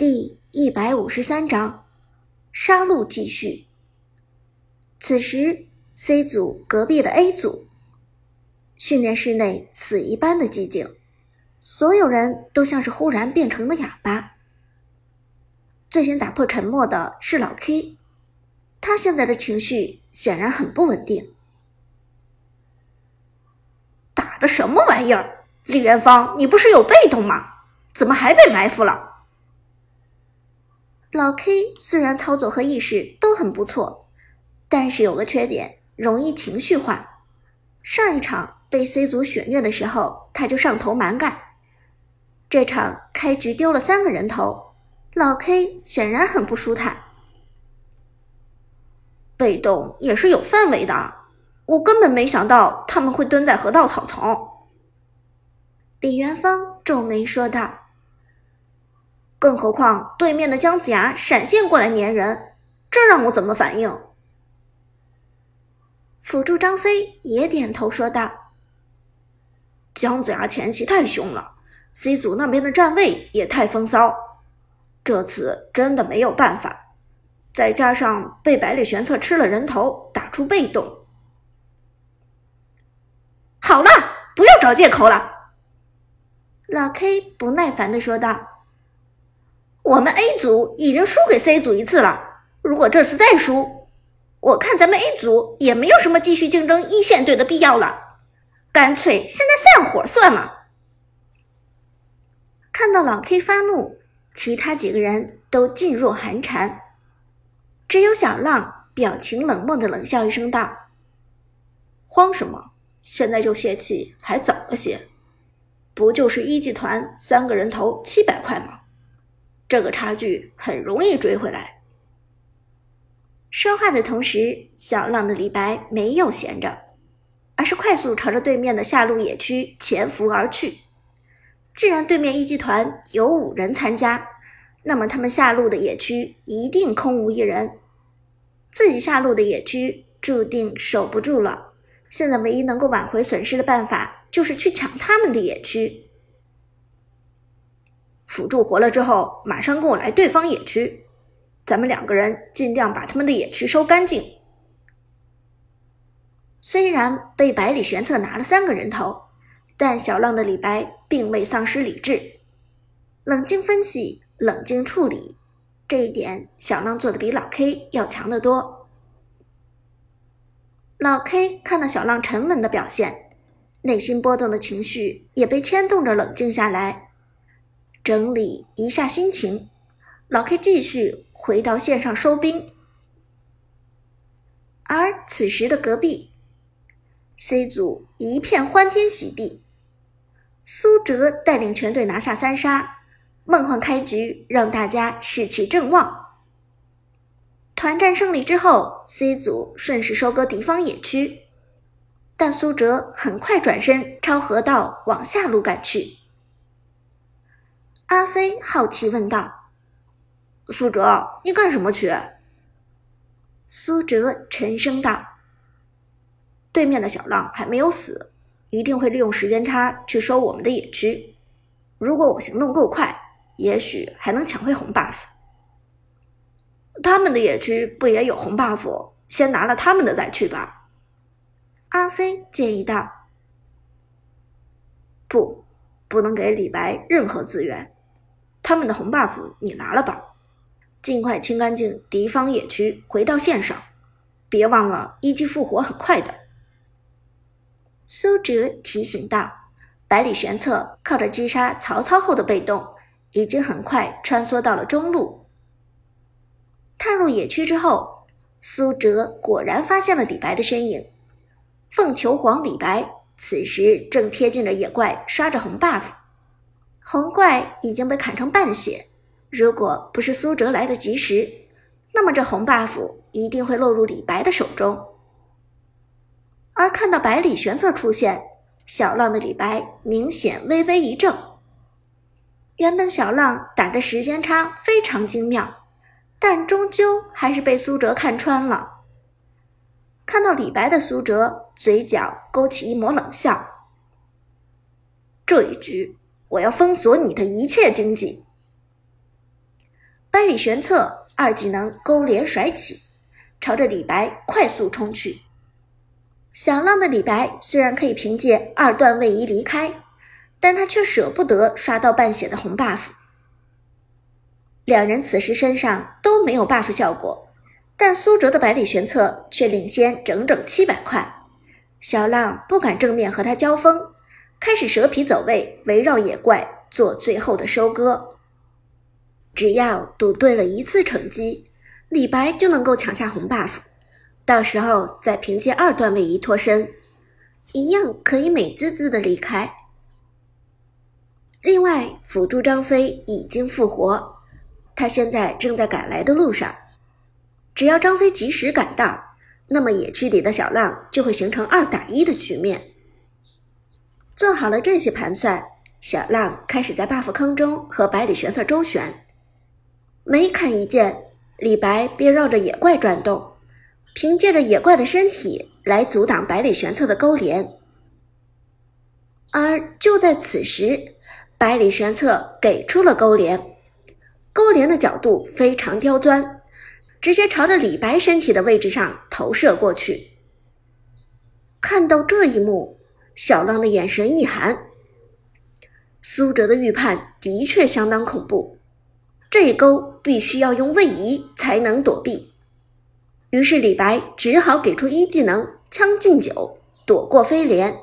第一百五十三章，杀戮继续。此时，C 组隔壁的 A 组训练室内死一般的寂静，所有人都像是忽然变成了哑巴。最先打破沉默的是老 K，他现在的情绪显然很不稳定。打的什么玩意儿？李元芳，你不是有被动吗？怎么还被埋伏了？老 K 虽然操作和意识都很不错，但是有个缺点，容易情绪化。上一场被 C 组血虐的时候，他就上头蛮干。这场开局丢了三个人头，老 K 显然很不舒坦。被动也是有范围的，我根本没想到他们会蹲在河道草丛。李元芳皱眉说道。更何况对面的姜子牙闪现过来粘人，这让我怎么反应？辅助张飞也点头说道：“姜子牙前期太凶了，C 组那边的站位也太风骚，这次真的没有办法。再加上被百里玄策吃了人头，打出被动。好了，不要找借口了。”老 K 不耐烦的说道。我们 A 组已经输给 C 组一次了，如果这次再输，我看咱们 A 组也没有什么继续竞争一线队的必要了，干脆现在散伙算了。看到老 K 发怒，其他几个人都噤若寒蝉，只有小浪表情冷漠的冷笑一声道：“慌什么？现在就泄气还早了些，不就是一级团三个人头七百块吗？”这个差距很容易追回来。说话的同时，小浪的李白没有闲着，而是快速朝着对面的下路野区潜伏而去。既然对面一级团有五人参加，那么他们下路的野区一定空无一人，自己下路的野区注定守不住了。现在唯一能够挽回损失的办法，就是去抢他们的野区。辅助活了之后，马上跟我来对方野区，咱们两个人尽量把他们的野区收干净。虽然被百里玄策拿了三个人头，但小浪的李白并未丧失理智，冷静分析，冷静处理，这一点小浪做的比老 K 要强得多。老 K 看到小浪沉稳的表现，内心波动的情绪也被牵动着冷静下来。整理一下心情，老 K 继续回到线上收兵。而此时的隔壁，C 组一片欢天喜地，苏哲带领全队拿下三杀，梦幻开局让大家士气正旺。团战胜利之后，C 组顺势收割敌方野区，但苏哲很快转身朝河道往下路赶去。阿飞好奇问道：“苏哲，你干什么去？”苏哲沉声道：“对面的小浪还没有死，一定会利用时间差去收我们的野区。如果我行动够快，也许还能抢回红 buff。他们的野区不也有红 buff？先拿了他们的再去吧。”阿飞建议道：“不，不能给李白任何资源。”他们的红 buff 你拿了吧，尽快清干净敌方野区，回到线上。别忘了一击复活很快的。苏哲提醒道。百里玄策靠着击杀曹操后的被动，已经很快穿梭到了中路。踏入野区之后，苏哲果然发现了李白的身影。凤求凰李白此时正贴近着野怪，刷着红 buff。红怪已经被砍成半血，如果不是苏哲来得及时，那么这红 buff 一定会落入李白的手中。而看到百里玄策出现，小浪的李白明显微微一怔。原本小浪打的时间差非常精妙，但终究还是被苏哲看穿了。看到李白的苏哲嘴角勾起一抹冷笑，这一局。我要封锁你的一切经济。百里玄策二技能勾连甩起，朝着李白快速冲去。小浪的李白虽然可以凭借二段位移离开，但他却舍不得刷到半血的红 buff。两人此时身上都没有 buff 效果，但苏哲的百里玄策却领先整整七百块。小浪不敢正面和他交锋，开始蛇皮走位，围绕野怪做最后的收割。只要赌对了一次成绩，李白就能够抢下红 buff。到时候再凭借二段位移脱身，一样可以美滋滋的离开。另外，辅助张飞已经复活，他现在正在赶来的路上。只要张飞及时赶到，那么野区里的小浪就会形成二打一的局面。做好了这些盘算，小浪开始在 buff 坑中和百里玄策周旋。每砍一剑，李白便绕着野怪转动。凭借着野怪的身体来阻挡百里玄策的勾连，而就在此时，百里玄策给出了勾连，勾连的角度非常刁钻，直接朝着李白身体的位置上投射过去。看到这一幕，小浪的眼神一寒，苏哲的预判的确相当恐怖，这一勾必须要用位移才能躲避。于是李白只好给出一技能“将进酒”，躲过飞廉。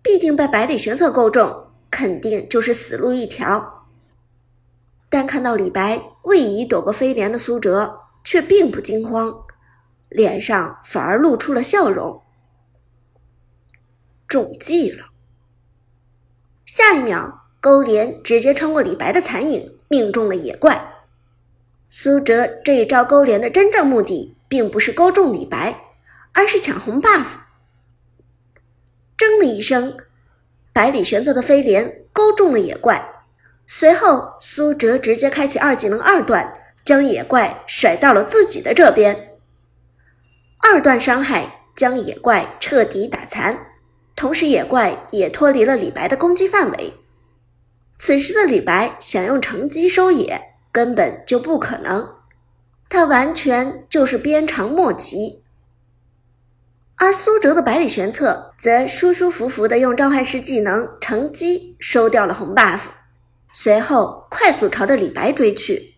毕竟被百里玄策勾中，肯定就是死路一条。但看到李白位移躲过飞廉的苏哲，却并不惊慌，脸上反而露出了笑容。中计了！下一秒，勾连直接穿过李白的残影，命中了野怪。苏哲这一招勾连的真正目的。并不是勾中李白，而是抢红 buff。铮的一声，百里玄策的飞镰勾中了野怪，随后苏哲直接开启二技能二段，将野怪甩到了自己的这边。二段伤害将野怪彻底打残，同时野怪也脱离了李白的攻击范围。此时的李白想用乘机收野，根本就不可能。他完全就是鞭长莫及，而苏哲的百里玄策则舒舒服服的用召唤师技能乘机收掉了红 buff，随后快速朝着李白追去。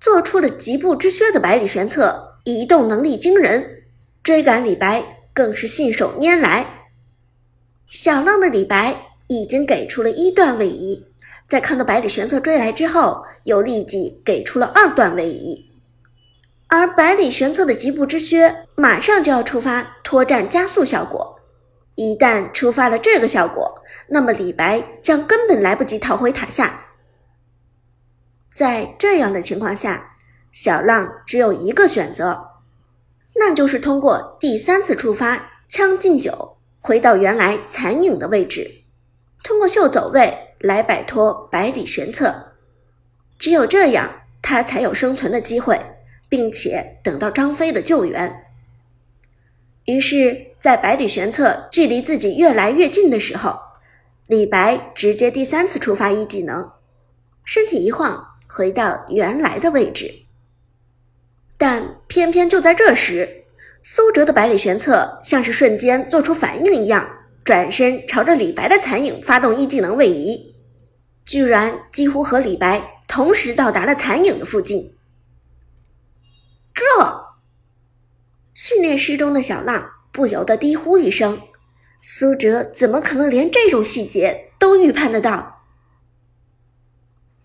做出了疾步之靴的百里玄策移动能力惊人，追赶李白更是信手拈来。小浪的李白已经给出了一段位移。在看到百里玄策追来之后，又立即给出了二段位移，而百里玄策的疾步之靴马上就要触发脱战加速效果，一旦触发了这个效果，那么李白将根本来不及逃回塔下。在这样的情况下，小浪只有一个选择，那就是通过第三次触发将进酒，回到原来残影的位置，通过秀走位。来摆脱百里玄策，只有这样，他才有生存的机会，并且等到张飞的救援。于是，在百里玄策距离自己越来越近的时候，李白直接第三次触发一技能，身体一晃，回到原来的位置。但偏偏就在这时，苏哲的百里玄策像是瞬间做出反应一样。转身朝着李白的残影发动一技能位移，居然几乎和李白同时到达了残影的附近。这训练师中的小浪不由得低呼一声：“苏哲怎么可能连这种细节都预判得到？”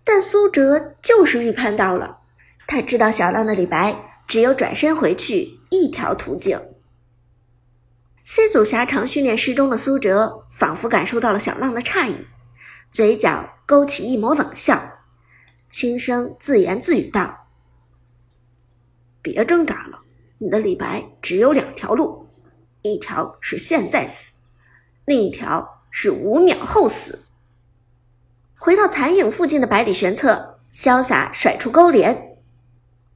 但苏哲就是预判到了，他知道小浪的李白只有转身回去一条途径。C 组狭长训练师中的苏哲仿佛感受到了小浪的诧异，嘴角勾起一抹冷笑，轻声自言自语道：“别挣扎了，你的李白只有两条路，一条是现在死，另一条是五秒后死。”回到残影附近的百里玄策潇洒甩出勾连，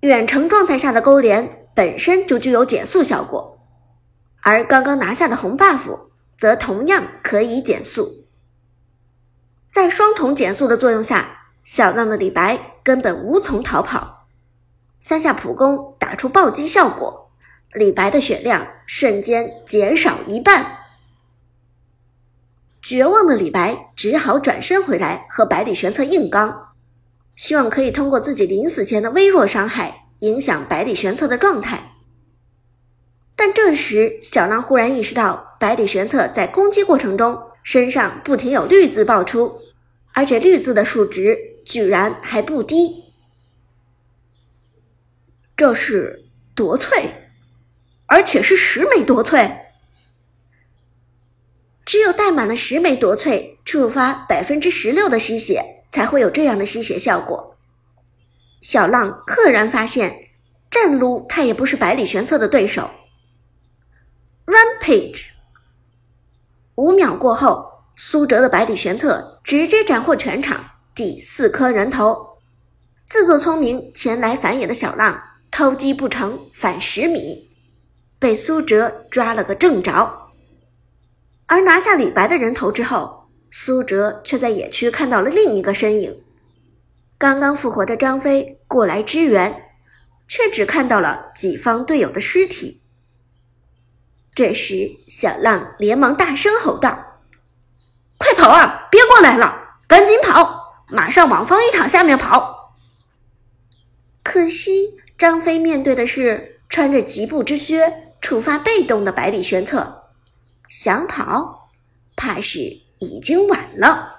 远程状态下的勾连本身就具有减速效果。而刚刚拿下的红 buff 则同样可以减速，在双重减速的作用下，小浪的李白根本无从逃跑，三下普攻打出暴击效果，李白的血量瞬间减少一半。绝望的李白只好转身回来和百里玄策硬刚，希望可以通过自己临死前的微弱伤害影响百里玄策的状态。但这时，小浪忽然意识到，百里玄策在攻击过程中身上不停有绿字爆出，而且绿字的数值居然还不低。这是夺萃，而且是十枚夺萃。只有带满了十枚夺萃，触发百分之十六的吸血，才会有这样的吸血效果。小浪赫然发现，战撸他也不是百里玄策的对手。Rampage，五秒过后，苏哲的百里玄策直接斩获全场第四颗人头。自作聪明前来反野的小浪，偷鸡不成反蚀米，被苏哲抓了个正着。而拿下李白的人头之后，苏哲却在野区看到了另一个身影。刚刚复活的张飞过来支援，却只看到了己方队友的尸体。这时，小浪连忙大声吼道：“快跑啊！别过来了，赶紧跑，马上往方一塔下面跑！”可惜，张飞面对的是穿着疾步之靴、触发被动的百里玄策。想跑，怕是已经晚了。